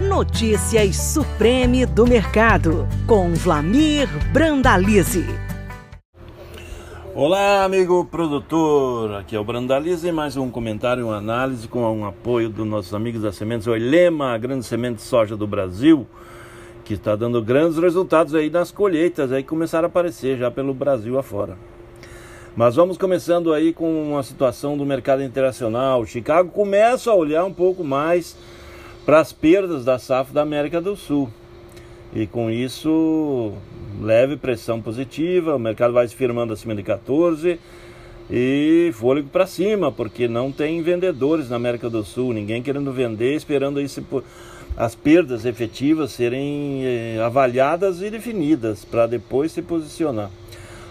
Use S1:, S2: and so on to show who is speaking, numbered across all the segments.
S1: Notícias Supreme do Mercado, com Vlamir Brandalize.
S2: Olá, amigo produtor. Aqui é o Brandalize. Mais um comentário, uma análise com um apoio dos nossos amigos da Sementes Oilema, a grande semente de soja do Brasil, que está dando grandes resultados aí nas colheitas, aí começaram a aparecer já pelo Brasil afora. Mas vamos começando aí com uma situação do mercado internacional. Chicago começa a olhar um pouco mais para as perdas da safra da América do Sul. E com isso, leve pressão positiva, o mercado vai se firmando acima de 14 e fôlego para cima, porque não tem vendedores na América do Sul, ninguém querendo vender, esperando aí se, as perdas efetivas serem eh, avaliadas e definidas para depois se posicionar.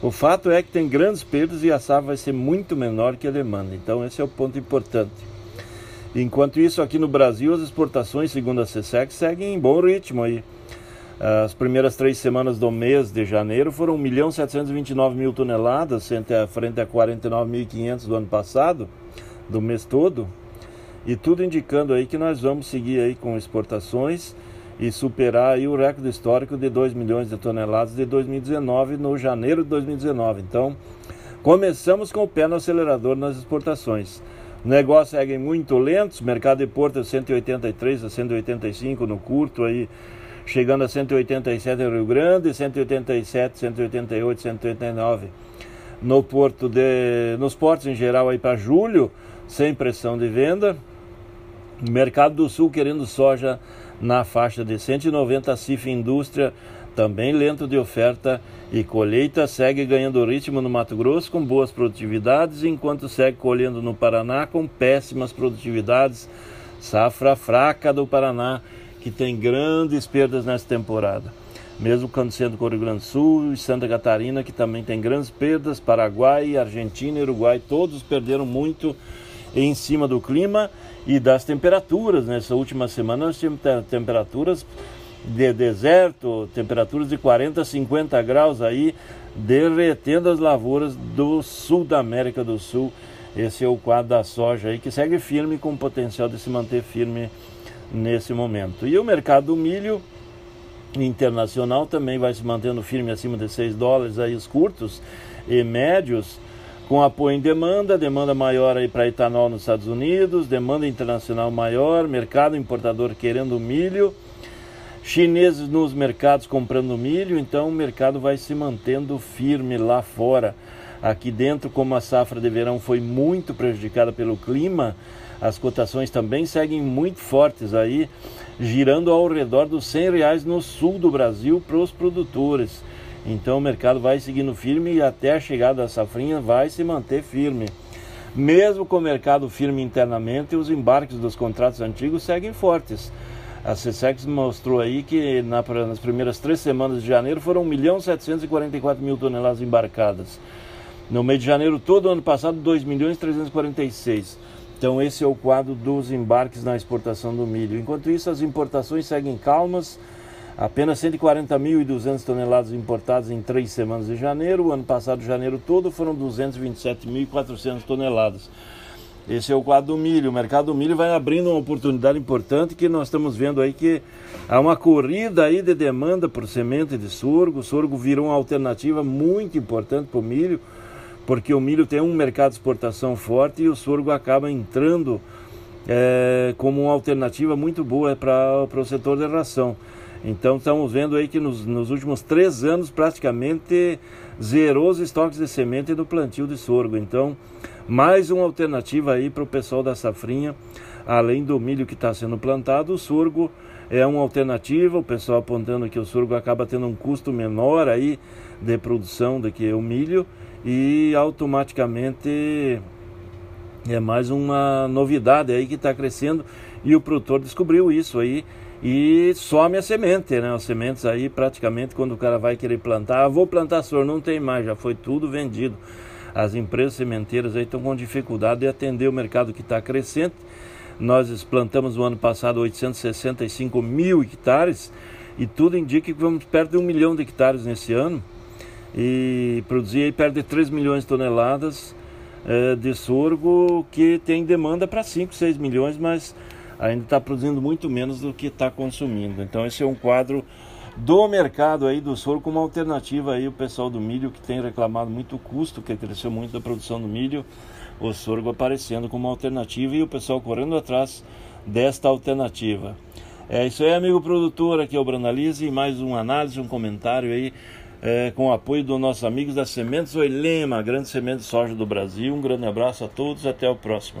S2: O fato é que tem grandes perdas e a safra vai ser muito menor que a demanda. Então esse é o ponto importante. Enquanto isso, aqui no Brasil, as exportações, segundo a CSEC, seguem em bom ritmo aí. As primeiras três semanas do mês de janeiro foram 1 milhão 729 mil toneladas, frente a 49.500 do ano passado, do mês todo. E tudo indicando aí que nós vamos seguir aí com exportações e superar aí o recorde histórico de 2 milhões de toneladas de 2019 no janeiro de 2019. Então, começamos com o pé no acelerador nas exportações. O negócio segue muito lento, o mercado de Porto é 183 a 185 no curto aí, chegando a 187 no Rio Grande, 187, 188, 189 no porto de nos portos em geral aí para julho, sem pressão de venda. Mercado do Sul querendo soja na faixa de 190 CIF Indústria, também lento de oferta e colheita, segue ganhando ritmo no Mato Grosso com boas produtividades, enquanto segue colhendo no Paraná com péssimas produtividades, safra fraca do Paraná, que tem grandes perdas nessa temporada. Mesmo acontecendo com o Rio Grande do Sul e Santa Catarina, que também tem grandes perdas, Paraguai, Argentina e Uruguai, todos perderam muito em cima do clima e das temperaturas. Nessa última semana nós tivemos temperaturas de deserto, temperaturas de 40, 50 graus aí, derretendo as lavouras do sul da América do Sul. Esse é o quadro da soja aí que segue firme com potencial de se manter firme nesse momento. E o mercado do milho internacional também vai se mantendo firme acima de 6 dólares aí os curtos e médios com apoio em demanda, demanda maior aí para etanol nos Estados Unidos, demanda internacional maior, mercado importador querendo milho, chineses nos mercados comprando milho, então o mercado vai se mantendo firme lá fora. Aqui dentro, como a safra de verão foi muito prejudicada pelo clima, as cotações também seguem muito fortes aí, girando ao redor dos 100 reais no sul do Brasil para os produtores. Então o mercado vai seguindo firme e até a chegada da safrinha vai se manter firme. Mesmo com o mercado firme internamente, os embarques dos contratos antigos seguem fortes. A CSEX mostrou aí que na, nas primeiras três semanas de janeiro foram 1 milhão 744 mil toneladas embarcadas. No mês de janeiro todo, ano passado, 2 milhões 346. Então esse é o quadro dos embarques na exportação do milho. Enquanto isso, as importações seguem calmas Apenas 140.200 toneladas importadas em três semanas de janeiro. O ano passado, janeiro todo, foram 227.400 toneladas. Esse é o quadro do milho. O mercado do milho vai abrindo uma oportunidade importante que nós estamos vendo aí que há uma corrida aí de demanda por semente de sorgo. O sorgo virou uma alternativa muito importante para o milho, porque o milho tem um mercado de exportação forte e o sorgo acaba entrando é, como uma alternativa muito boa para o setor de ração. Então estamos vendo aí que nos, nos, últimos três anos praticamente zerou os estoques de semente do plantio de sorgo. Então, mais uma alternativa aí para o pessoal da safrinha, além do milho que está sendo plantado, o sorgo é uma alternativa, o pessoal apontando que o sorgo acaba tendo um custo menor aí de produção do que o milho e automaticamente é mais uma novidade aí que está crescendo e o produtor descobriu isso aí e some a semente, né? As sementes aí praticamente quando o cara vai querer plantar, ah, vou plantar sorgo, não tem mais, já foi tudo vendido. As empresas sementeiras aí estão com dificuldade de atender o mercado que está crescente. Nós plantamos no ano passado 865 mil hectares e tudo indica que vamos perto de um milhão de hectares nesse ano e produzir aí perto de 3 milhões de toneladas é, de sorgo que tem demanda para 5, 6 milhões, mas ainda está produzindo muito menos do que está consumindo. Então esse é um quadro do mercado aí do sorgo como alternativa aí o pessoal do milho que tem reclamado muito o custo, que cresceu muito da produção do milho, o sorgo aparecendo como alternativa e o pessoal correndo atrás desta alternativa. É isso aí, amigo produtor, aqui é o Brandalize e mais uma análise, um comentário aí é, com o apoio dos nossos amigos da Sementes Oilema, grande semente de soja do Brasil. Um grande abraço a todos, até o próximo.